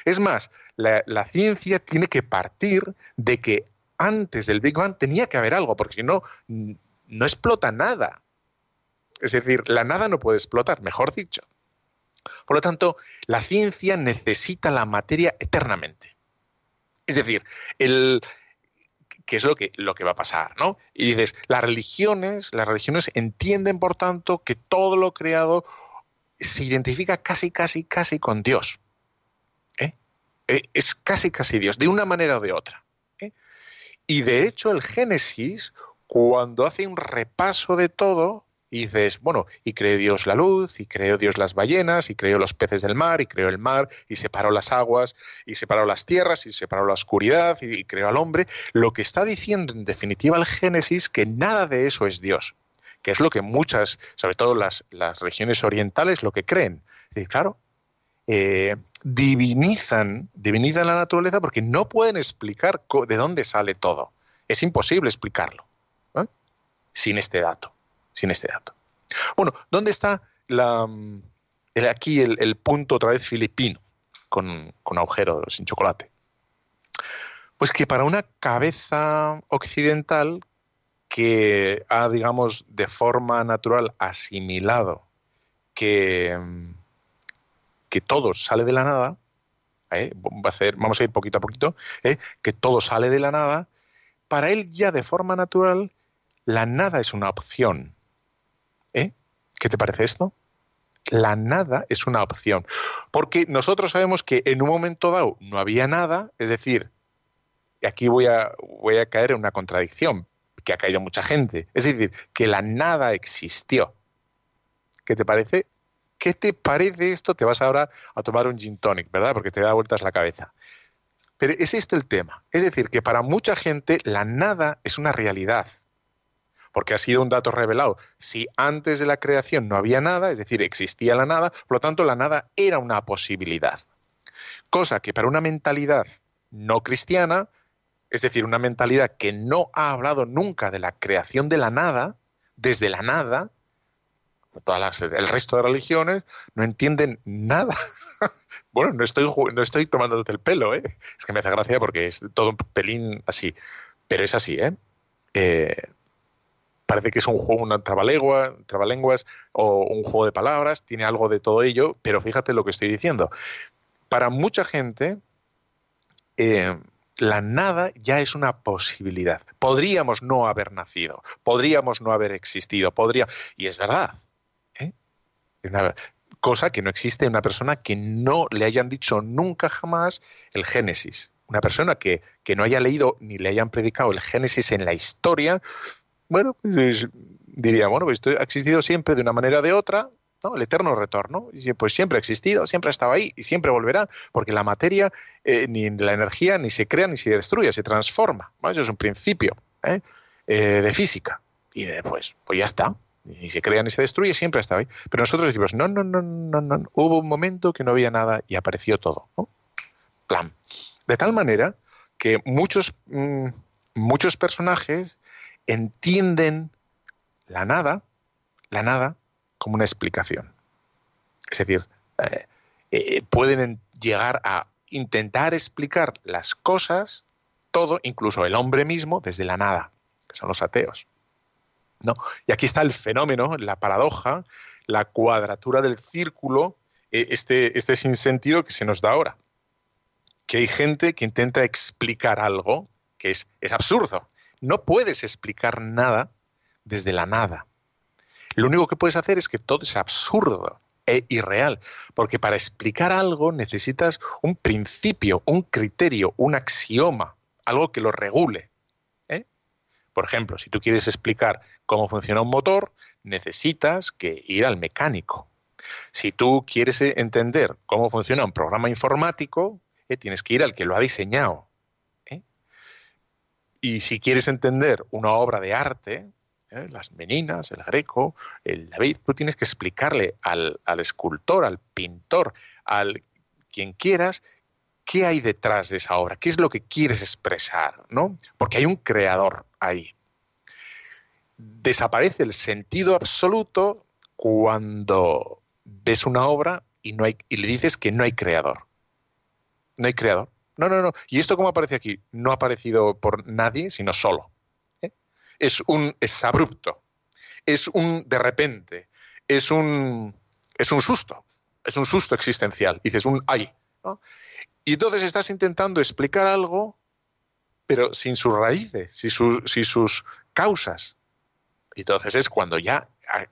Es más, la ciencia tiene que partir de que antes del Big Bang tenía que haber algo, porque si no, no explota nada. Es decir, la nada no puede explotar, mejor dicho. Por lo tanto, la ciencia necesita la materia eternamente. Es decir, el, ¿qué es lo que, va a pasar? ¿no? Y dices, las religiones, las religiones entienden, por tanto, que todo lo creado se identifica casi, casi, casi con Dios. ¿eh? Eh, es casi, casi Dios, de una manera o de otra. ¿eh? Y de hecho, el Génesis, cuando hace un repaso de todo, y dices, bueno, y creó Dios la luz, y creó Dios las ballenas, y creó los peces del mar, y creó el mar, y separó las aguas, y separó las tierras, y separó la oscuridad, y, creó al hombre. Lo que está diciendo en definitiva el Génesis, que nada de eso es Dios, que es lo que muchas, sobre todo las, las regiones orientales, lo que creen. Y claro, eh, divinizan, divinizan la naturaleza porque no pueden explicar de dónde sale todo. Es imposible explicarlo ¿eh? sin este dato sin este dato. Bueno, ¿dónde está la, aquí el, punto otra vez filipino con, con agujero sin chocolate? Pues que para una cabeza occidental que ha, digamos, de forma natural asimilado que, que todo sale de la nada, ¿eh? Vamos a ir poquito a poquito, ¿eh? que todo sale de la nada, para él ya de forma natural la nada es una opción. ¿Qué te parece esto? La nada es una opción. Porque nosotros sabemos que en un momento dado no había nada, es decir, y aquí voy a, voy a caer en una contradicción, que ha caído mucha gente. Es decir, que la nada existió. ¿Qué te parece? ¿Qué te parece esto? Te vas ahora a tomar un gin tonic, ¿verdad? Porque te da vueltas la cabeza. Pero es este el tema. Es decir, que para mucha gente la nada es una realidad porque ha sido un dato revelado. Si antes de la creación no había nada, es decir, existía la nada, por lo tanto la nada era una posibilidad. Cosa que para una mentalidad no cristiana, es decir, una mentalidad que no ha hablado nunca de la creación de la nada, desde la nada, todas el resto de religiones no entienden nada. bueno, no estoy, no estoy tomándote el pelo, ¿eh? es que me hace gracia porque es todo un pelín así, pero es así, ¿eh? eh parece que es un juego, una trabalengua, trabalenguas o un juego de palabras, tiene algo de todo ello, pero fíjate lo que estoy diciendo. Para mucha gente, eh, la nada ya es una posibilidad. Podríamos no haber nacido, podríamos no haber existido, podría, y es verdad. ¿eh? Una cosa que no existe en una persona que no le hayan dicho nunca jamás el Génesis. Una persona que, que no haya leído ni le hayan predicado el Génesis en la historia, bueno, pues diría, bueno, pues esto ha existido siempre de una manera o de otra, ¿no? El eterno retorno. Pues siempre ha existido, siempre ha estado ahí y siempre volverá, porque la materia, eh, ni la energía, ni se crea ni se destruye, se transforma. Eso es un principio ¿eh? Eh, de física. Y después, pues ya está. Ni se crea ni se destruye, siempre ha estado ahí. Pero nosotros decimos, no, no, no, no, no. Hubo un momento que no había nada y apareció todo. Plan. De tal manera que muchos, mm, muchos personajes entienden la nada, la nada, como una explicación. Es decir, eh, eh, pueden llegar a intentar explicar las cosas, todo, incluso el hombre mismo, desde la nada, que son los ateos. ¿no? Y aquí está el fenómeno, la paradoja, la cuadratura del círculo, eh, este, este sinsentido que se nos da ahora. Que hay gente que intenta explicar algo que es, es absurdo. No puedes explicar nada desde la nada. Lo único que puedes hacer es que todo es absurdo e irreal, porque para explicar algo necesitas un principio, un criterio, un axioma, algo que lo regule. ¿eh? Por ejemplo, si tú quieres explicar cómo funciona un motor, necesitas que ir al mecánico. Si tú quieres entender cómo funciona un programa informático, eh, tienes que ir al que lo ha diseñado. Y si quieres entender una obra de arte, ¿eh? las meninas, el greco, el David, tú tienes que explicarle al, escultor, al pintor, al quien quieras, qué hay detrás de esa obra, qué es lo que quieres expresar, ¿no? Porque hay un creador ahí. Desaparece el sentido absoluto cuando ves una obra y no hay y le dices que no hay creador. No hay creador. No, no, no. ¿Y esto cómo aparece aquí? No ha aparecido por nadie, sino solo es un es abrupto, es un de repente, es un, es un susto, es un susto existencial. Dices un ay. Y entonces estás intentando explicar algo, pero sin sus raíces, sin, sin sus causas. Y entonces es cuando ya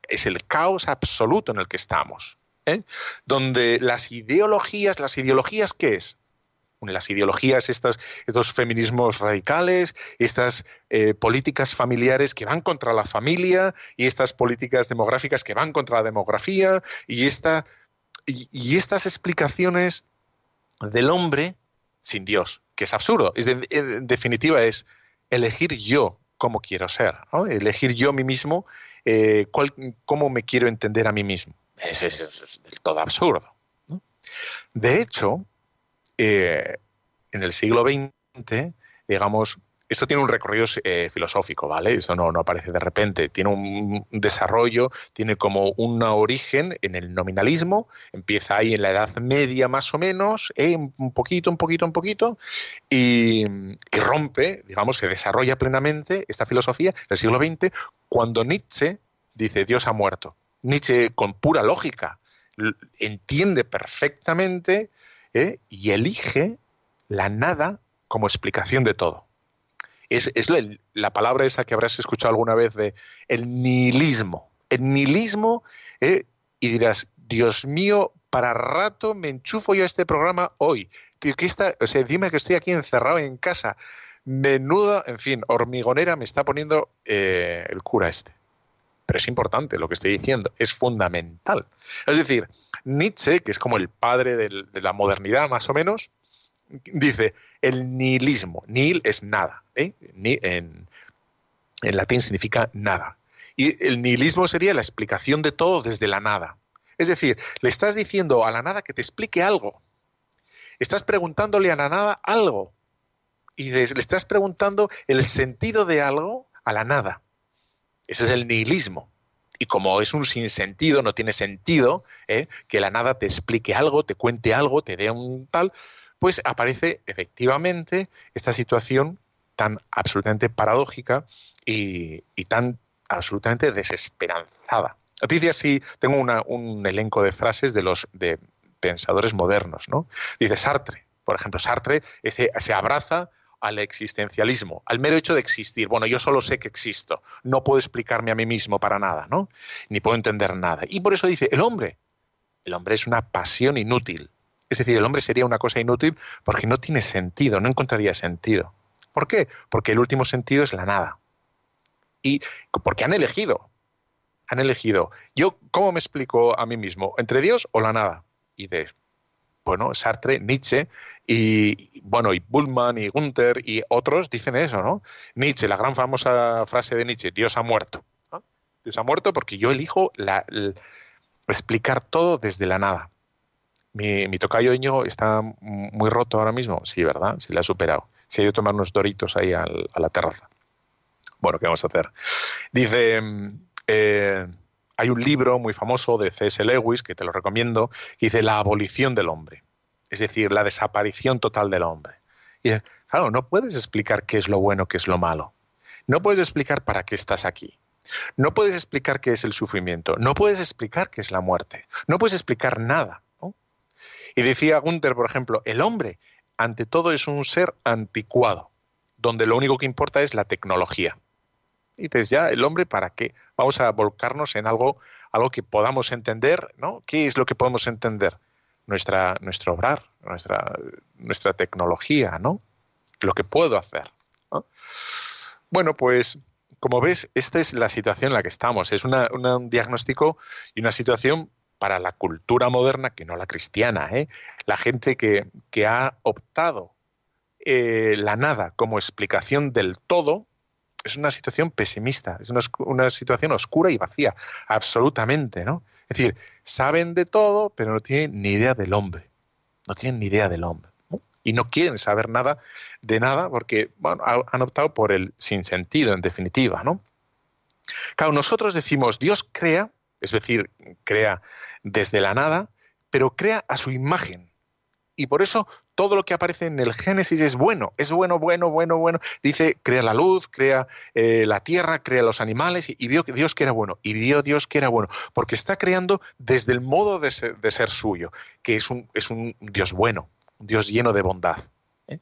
es el caos absoluto en el que estamos. ¿eh? Donde las ideologías, las ideologías, ¿qué es? Las ideologías, estas, estos feminismos radicales, estas eh, políticas familiares que van contra la familia y estas políticas demográficas que van contra la demografía y, esta, y, estas explicaciones del hombre sin Dios, que es absurdo. Es en definitiva es elegir yo cómo quiero ser, elegir yo a mí mismo eh, cómo me quiero entender a mí mismo. Es, del todo absurdo. De hecho, eh, en el siglo XX, digamos, esto tiene un recorrido eh, filosófico, ¿vale? Eso no, aparece de repente. Tiene un, desarrollo, tiene como un origen en el nominalismo, empieza ahí en la Edad Media más o menos, eh, un poquito, un poquito, un poquito, y, y, rompe, digamos, se desarrolla plenamente esta filosofía en el siglo XX cuando Nietzsche dice Dios ha muerto. Nietzsche, con pura lógica, entiende perfectamente ¿eh? y elige la nada como explicación de todo. Es, la, palabra esa que habrás escuchado alguna vez de el nihilismo. El nihilismo, ¿eh? y dirás, Dios mío, para rato me enchufo yo a este programa hoy. ¿Qué está, o sea, dime que estoy aquí encerrado en casa. Menuda, en fin, hormigonera me está poniendo eh, el cura este. Pero es importante lo que estoy diciendo, es fundamental. Es decir, Nietzsche, que es como el padre de la modernidad más o menos, dice el nihilismo. Nihil es nada. ¿eh? en, latín significa nada. Y el nihilismo sería la explicación de todo desde la nada. Es decir, le estás diciendo a la nada que te explique algo. Estás preguntándole a la nada algo. Y le estás preguntando el sentido de algo a la nada. Ese es el nihilismo. Y como es un sinsentido, no tiene sentido ¿eh? que la nada te explique algo, te cuente algo, te dé un tal, pues aparece efectivamente esta situación tan absolutamente paradójica y, tan absolutamente desesperanzada. Dice así, tengo un elenco de frases de los de pensadores modernos, ¿no? Dice Sartre, por ejemplo, Sartre este, se abraza al existencialismo, al mero hecho de existir. Bueno, yo solo sé que existo, no puedo explicarme a mí mismo para nada, ¿no? Ni puedo entender nada. Y por eso dice, el hombre, el hombre es una pasión inútil. Es decir, el hombre sería una cosa inútil porque no tiene sentido, no encontraría sentido. ¿Por qué? Porque el último sentido es la nada. Y porque han elegido, han elegido. Yo, ¿cómo me explico a mí mismo? ¿Entre Dios o la nada? Y de, bueno, Sartre, Nietzsche y bueno, y Bullman y Gunther y otros dicen eso, ¿no? Nietzsche, la gran famosa frase de Nietzsche, Dios ha muerto. Dios ha muerto porque yo elijo explicar todo desde la nada. Mi, mi tocayo está muy roto ahora mismo. Sí, ¿verdad? Se le ha superado. Se ha ido a tomar unos doritos ahí a la terraza. Bueno, ¿qué vamos a hacer? Dice, eh, hay un libro muy famoso de C.S. Lewis, que te lo recomiendo, que dice La abolición del hombre, es decir, la desaparición total del hombre. Y claro, no puedes explicar qué es lo bueno, qué es lo malo. No puedes explicar para qué estás aquí. No puedes explicar qué es el sufrimiento. No puedes explicar qué es la muerte. No puedes explicar nada. Y decía Gunther, por ejemplo, el hombre, ante todo, es un ser anticuado, donde lo único que importa es la tecnología. Y dices, ya, el hombre, ¿para qué? Vamos a volcarnos en algo, algo que podamos entender, ¿no? ¿Qué es lo que podemos entender? Nuestra, nuestro obrar, nuestra, nuestra tecnología, ¿no? Lo que puedo hacer. Bueno, pues como ves, esta es la situación en la que estamos. Es un diagnóstico y una situación para la cultura moderna, que no la cristiana. ¿eh? La gente que, ha optado eh, la nada como explicación del todo, es una situación pesimista, es una, situación oscura y vacía, absolutamente, ¿no? Es decir, saben de todo, pero no tienen ni idea del hombre. No tienen ni idea del hombre. Y no quieren saber nada de nada porque han optado por el sinsentido, en definitiva, ¿no? Claro, nosotros decimos, Dios crea, es decir, crea desde la nada, pero crea a su imagen. Y por eso todo lo que aparece en el Génesis es bueno, es bueno, bueno, bueno, bueno. Dice, crea la luz, crea eh, la tierra, crea los animales, y, vio que Dios que era bueno, y vio Dios que era bueno, porque está creando desde el modo de ser, suyo, que es un, es un, Dios bueno, un Dios lleno de bondad. ¿eh?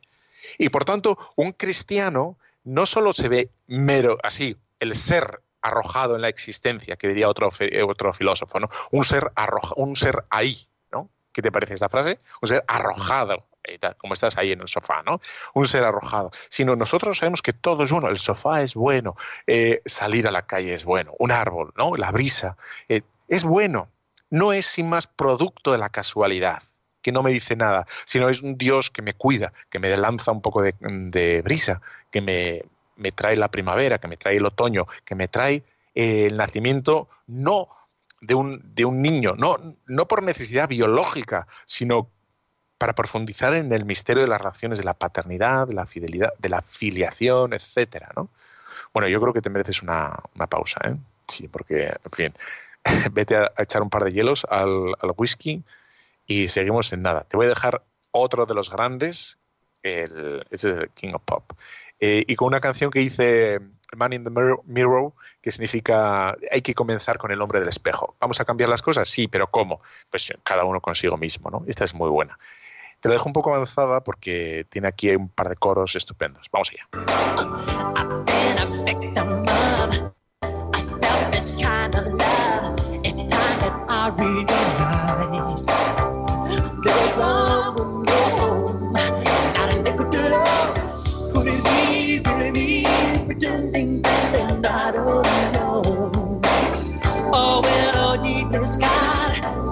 Y por tanto, un cristiano no solo se ve mero, así, el ser arrojado en la existencia, que diría otro, otro filósofo, ¿no? Un ser, arroja, un ser ahí, ¿Qué te parece esta frase? Un ser arrojado, como estás ahí en el sofá, ¿no? Un ser arrojado. Sino nosotros sabemos que todo es bueno, el sofá es bueno, eh, salir a la calle es bueno, un árbol, ¿no? La brisa, eh, es bueno. No es sin más producto de la casualidad que no me dice nada, sino es un Dios que me cuida, que me lanza un poco de, brisa, que me, trae la primavera, que me trae el otoño, que me trae el nacimiento no de un, de un niño, no, no por necesidad biológica, sino para profundizar en el misterio de las relaciones de la paternidad, de la fidelidad, de la filiación, etcétera, ¿no? Bueno, yo creo que te mereces una, pausa, ¿eh? Sí, porque, en fin, vete a, echar un par de hielos al, whisky y seguimos en nada. Te voy a dejar otro de los grandes, el, ese es el King of Pop, eh, y con una canción que hice Man in the Mirror, que significa hay que comenzar con el hombre del espejo. ¿Vamos a cambiar las cosas? Sí, pero ¿cómo? Pues cada uno consigo mismo, ¿no? Esta es muy buena. Te la dejo un poco avanzada porque tiene aquí un par de coros estupendos. Vamos allá.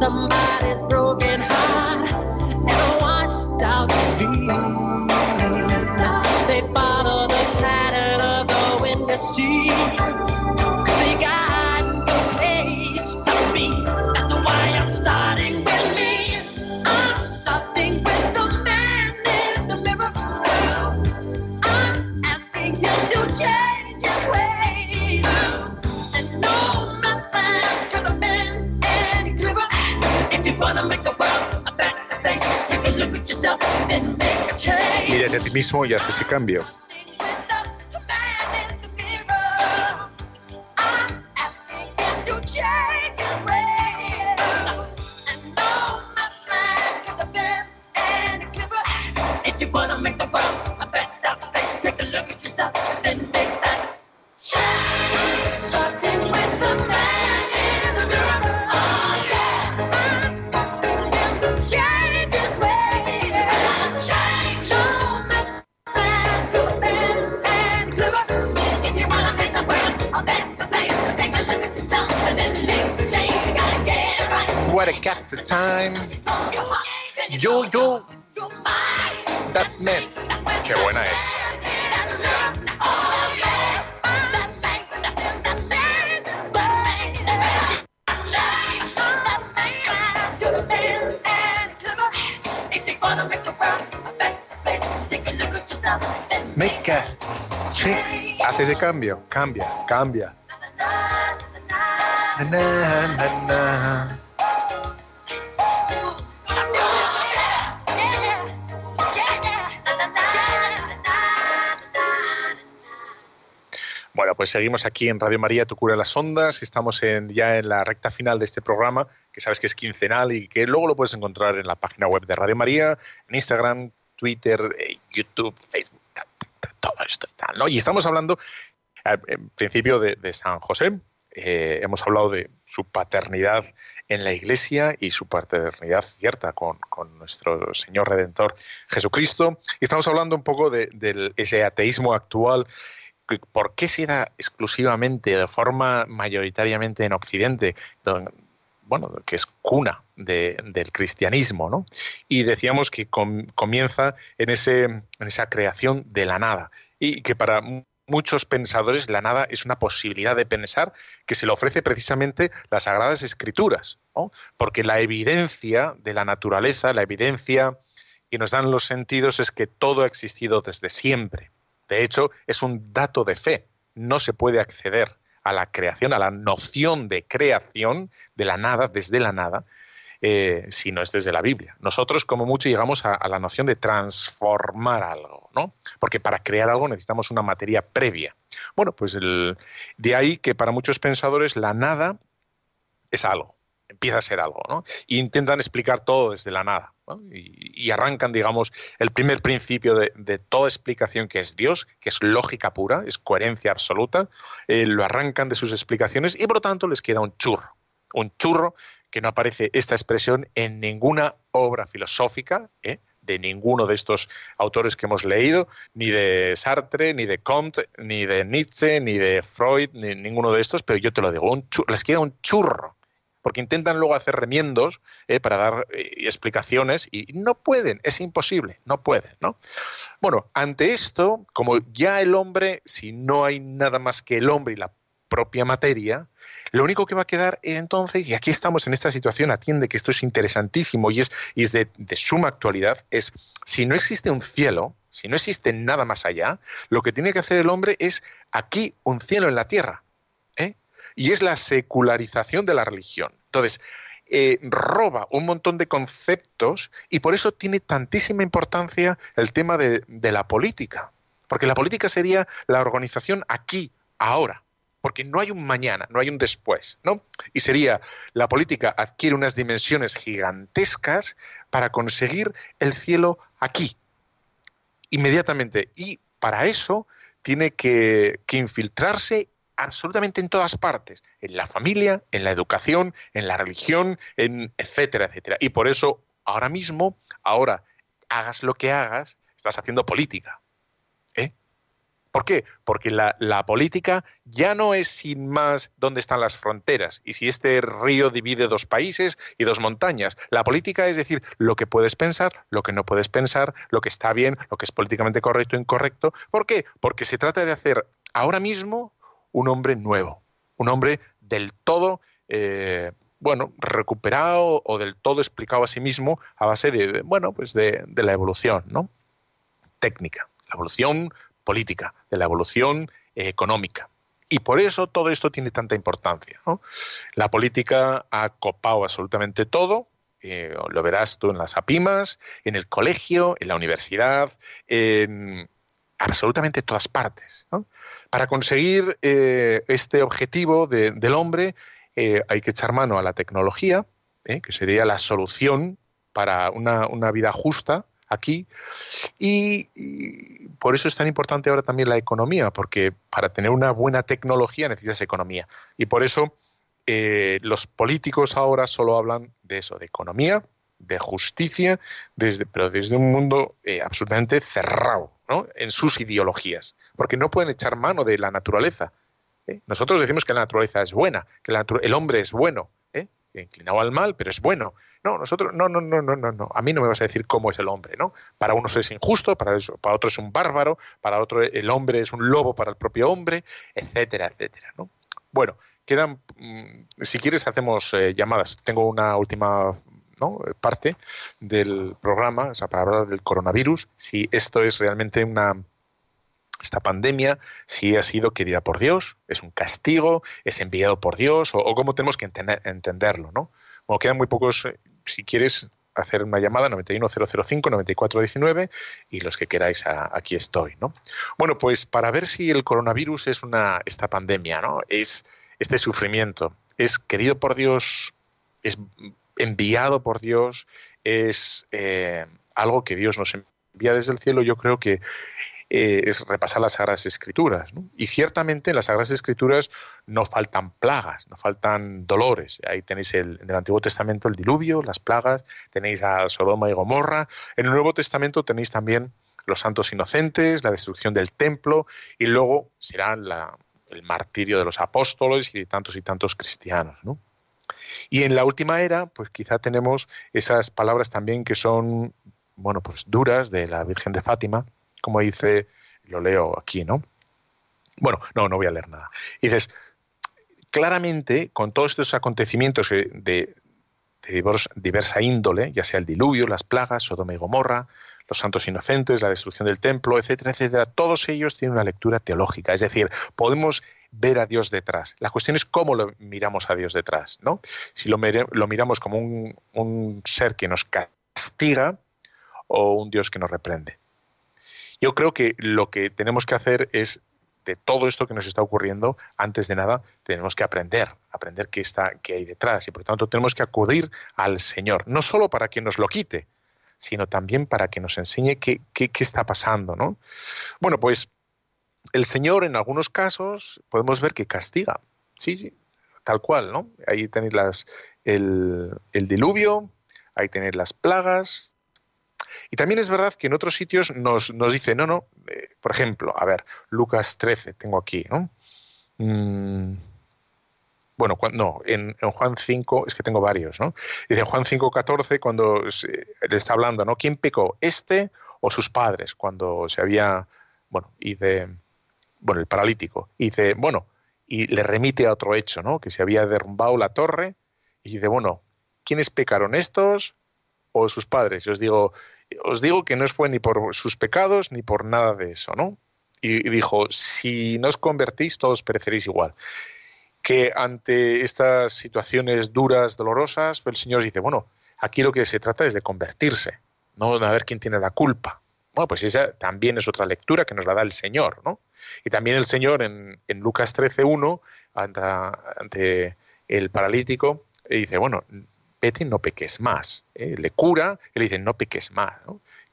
Somebody's broken mismo y haz ese cambio. Cambia, cambia. Bueno, pues seguimos aquí en Radio María, Tu Cura las Ondas. Estamos ya en la recta final de este programa, que sabes que es quincenal y que luego lo puedes encontrar en la página web de Radio María, en Instagram, Twitter, eh, YouTube, Facebook, todo esto y tal. Y estamos hablando, en principio, de, San José. Eh, hemos hablado de su paternidad en la Iglesia y su paternidad cierta con, nuestro Señor Redentor Jesucristo. Y estamos hablando un poco de, ese ateísmo actual ¿por qué se da exclusivamente, de forma mayoritariamente en Occidente, bueno, que es cuna del cristianismo, ¿no? Y decíamos que comienza en, ese, en esa creación de la nada y que para muchos pensadores la nada es una posibilidad de pensar que se le ofrece precisamente las sagradas escrituras, ¿no? porque la evidencia de la naturaleza, la evidencia que nos dan los sentidos es que todo ha existido desde siempre. De hecho, es un dato de fe. No se puede acceder a la creación, a la noción de creación de la nada, desde la nada, eh, si no es desde la Biblia. Nosotros, como mucho, llegamos a, la noción de transformar algo, ¿no? Porque para crear algo necesitamos una materia previa. Bueno, pues de ahí que para muchos pensadores la nada es algo, empieza a ser algo, ¿no? Y intentan explicar todo desde la nada y, arrancan, digamos, el primer principio de, toda explicación que es Dios, que es lógica pura, es coherencia absoluta, eh, lo arrancan de sus explicaciones y por lo tanto les queda un churro, un churro que no aparece esta expresión en ninguna obra filosófica, ¿eh? de ninguno de estos autores que hemos leído, ni de Sartre, ni de Comte, ni de Nietzsche, ni de Freud, ni ninguno de estos, pero yo te lo digo, les queda un churro porque intentan luego hacer remiendos eh, para dar eh, explicaciones y no pueden, es imposible, no pueden, ¿no? Bueno, ante esto, como ya el hombre, si no hay nada más que el hombre y la propia materia, lo único que va a quedar entonces, y aquí estamos en esta situación, atiende que esto es interesantísimo y es, de, suma actualidad, es si no existe un cielo, si no existe nada más allá, lo que tiene que hacer el hombre es aquí un cielo en la tierra y es la secularización de la religión. Entonces, eh, roba un montón de conceptos y por eso tiene tantísima importancia el tema de, la política. Porque la política sería la organización aquí, ahora porque no hay un mañana, no hay un después, ¿no? Y sería la política adquiere unas dimensiones gigantescas para conseguir el cielo aquí, inmediatamente. Y para eso tiene que, infiltrarse absolutamente en todas partes, en la familia, en la educación, en la religión, en etcétera, etcétera. Y por eso ahora mismo, ahora hagas lo que hagas, estás haciendo política. ¿Por qué? Porque la, la, política ya no es sin más dónde están las fronteras y si este río divide dos países y dos montañas. La política es decir lo que puedes pensar, lo que no puedes pensar, lo que está bien, lo que es políticamente correcto o incorrecto. ¿Por qué? Porque se trata de hacer ahora mismo un hombre nuevo, un hombre del todo, eh, bueno, recuperado o del todo explicado a sí mismo a base de, bueno, pues de, la evolución, ¿no? Técnica, la evolución política, de la evolución económica. Y por eso todo esto tiene tanta importancia. La política ha copado absolutamente todo, eh, lo verás tú en las APIMAS, en el colegio, en la universidad, en absolutamente todas partes. Para conseguir eh, este objetivo del hombre eh, hay que echar mano a la tecnología, eh, que sería la solución para una, vida justa aquí. Y, por eso es tan importante ahora también la economía, porque para tener una buena tecnología necesitas economía. Y por eso los políticos ahora solo hablan de eso, de economía, de justicia, desde, pero desde un mundo absolutamente cerrado en sus ideologías, porque no pueden echar mano de la naturaleza. ¿eh? Nosotros decimos que la naturaleza es buena, que el hombre es bueno, ¿eh? Inclinado al mal, pero es bueno. No, nosotros, no, no, no, no, no, no. A mí no me vas a decir cómo es el hombre, ¿no? Para unos es injusto, para, eso, para otros es un bárbaro, para otro el hombre es un lobo para el propio hombre, etcétera, etcétera, ¿no? Bueno, quedan, mm, si quieres hacemos eh, llamadas. Tengo una última parte del programa, o sea, para hablar del coronavirus, si esto es realmente una, esta pandemia, si ha sido querida por Dios, es un castigo, es enviado por Dios, o, cómo tenemos que entenderlo, ¿no? Bueno, quedan muy pocos, eh, si quieres hacer una llamada 91005-9419 y los que queráis aquí estoy, ¿no? Bueno, pues para ver si el coronavirus es una esta pandemia, ¿no? Es este sufrimiento, es querido por Dios, es enviado por Dios, es eh, algo que Dios nos envía desde el cielo. Yo creo que eh, es repasar las Sagradas Escrituras. Y ciertamente en las Sagradas Escrituras no faltan plagas, no faltan dolores. Ahí tenéis el, en el Antiguo Testamento el diluvio, las plagas, tenéis a Sodoma y Gomorra. En el Nuevo Testamento tenéis también los santos inocentes, la destrucción del templo y luego será el martirio de los apóstoles y de tantos y tantos cristianos. Y en la última era, pues quizá tenemos esas palabras también que son, bueno, pues duras de la Virgen de Fátima, como dice, lo leo aquí, ¿no? Bueno, no, no voy a leer nada. Y dices, claramente, con todos estos acontecimientos de, diversa índole, ya sea el diluvio, las plagas, Sodoma y Gomorra, los santos inocentes, la destrucción del templo, etcétera, etcétera, todos ellos tienen una lectura teológica, es decir, podemos ver a Dios detrás. La cuestión es cómo lo miramos a Dios detrás, ¿no? Si lo, miramos como un ser que nos castiga o un Dios que nos reprende. Yo creo que lo que tenemos que hacer es de todo esto que nos está ocurriendo, antes de nada, tenemos que aprender, aprender qué está, qué hay detrás, y por lo tanto tenemos que acudir al Señor, no solo para que nos lo quite, sino también para que nos enseñe qué, está pasando, ¿no? Bueno, pues el Señor en algunos casos podemos ver que castiga, sí, tal cual, ¿no? Ahí tenéis el, el diluvio, ahí tenéis las plagas, y también es verdad que en otros sitios nos, nos dice, no, no, eh, por ejemplo, a ver, Lucas 13, tengo aquí, ¿no? Mm, bueno, no, en, Juan 5, es que tengo varios, ¿no? Dice en Juan 5, 14, cuando le está hablando, ¿no? ¿Quién pecó? ¿Este o sus padres? Cuando se había, bueno, y de, bueno, el paralítico. Y dice, bueno, y le remite a otro hecho, ¿no? Que se había derrumbado la torre y dice, bueno, ¿quiénes pecaron estos o sus padres? Yo os digo, os digo que no fue ni por sus pecados ni por nada de eso, ¿no? Y, dijo, si no os convertís, todos pereceréis igual. Que ante estas situaciones duras, dolorosas, el Señor dice, bueno, aquí lo que se trata es de convertirse, no de ver quién tiene la culpa. Bueno, pues esa también es otra lectura que nos la da el Señor, ¿no? Y también el Señor en, en Lucas 13.1, ante, ante el paralítico, dice, bueno, vete no peques más. ¿eh? Le cura y le dice, no peques más.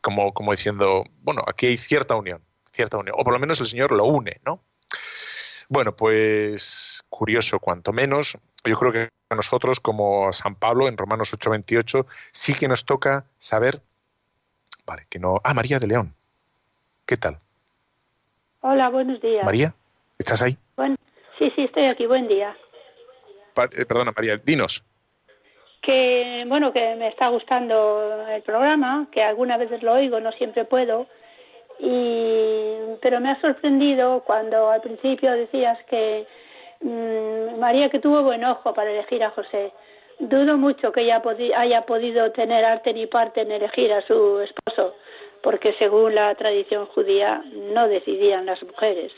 Como, como diciendo, bueno, aquí hay cierta unión, cierta unión. O por lo menos el Señor lo une, ¿no? Bueno, pues curioso cuanto menos. Yo creo que a nosotros, como a San Pablo en Romanos 8:28, sí que nos toca saber, vale, que no... Ah, María de León. ¿Qué tal? Hola, buenos días. María, ¿estás ahí? sí, sí, estoy aquí. Buen día. Eh, perdona, María, dinos que bueno que me está gustando el programa que algunas veces lo oigo no siempre puedo y pero me ha sorprendido cuando al principio decías que mm, María que tuvo buen ojo para elegir a José. Dudo mucho que ella haya podido tener arte ni parte en elegir a su esposo porque según la tradición judía no decidían las mujeres.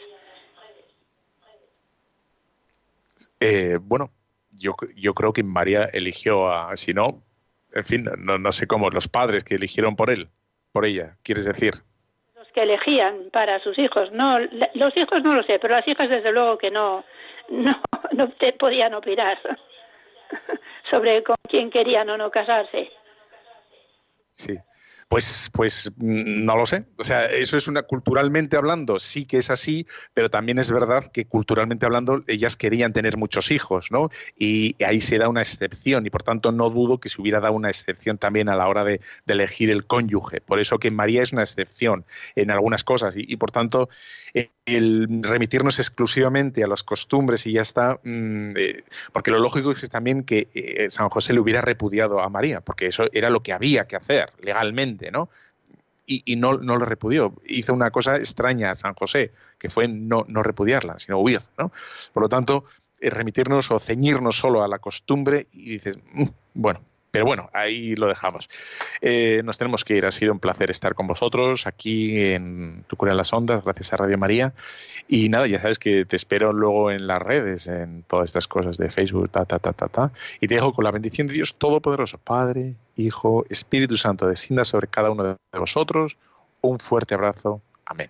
Eh, bueno yo, yo creo que María eligió a, si no, en fin, no, no sé cómo, los padres que eligieron por él, por ella, quieres decir. Los que elegían para sus hijos, no, los hijos no lo sé, pero las hijas desde luego que no, no, no te podían opinar sobre con quién querían o no casarse. Sí. Pues, pues mm, no lo sé. O sea, eso es una culturalmente hablando, sí que es así, pero también es verdad que culturalmente hablando ellas querían tener muchos hijos, ¿no? Y ahí se da una excepción y por tanto no dudo que se hubiera dado una excepción también a la hora de, elegir el cónyuge. Por eso que María es una excepción en algunas cosas y, por tanto el remitirnos exclusivamente a las costumbres y ya está, mm, eh, porque lo lógico es también que eh, San José le hubiera repudiado a María, porque eso era lo que había que hacer legalmente ¿no? Y, no, no, lo repudió. Hizo una cosa extraña a San José, que fue no, no repudiarla, sino huir, ¿no? Por lo tanto, eh, remitirnos o ceñirnos solo a la costumbre y dices, mm, bueno, Pero bueno, ahí lo dejamos. Eh, nos tenemos que ir. Ha sido un placer estar con vosotros aquí en Tu Cura las Ondas, gracias a Radio María. Y nada, ya sabes que te espero luego en las redes, en todas estas cosas de Facebook, ta, ta, ta, ta, ta. Y te dejo con la bendición de Dios Todopoderoso, Padre, Hijo, Espíritu Santo, descienda sobre cada uno de vosotros. Un fuerte abrazo. Amén.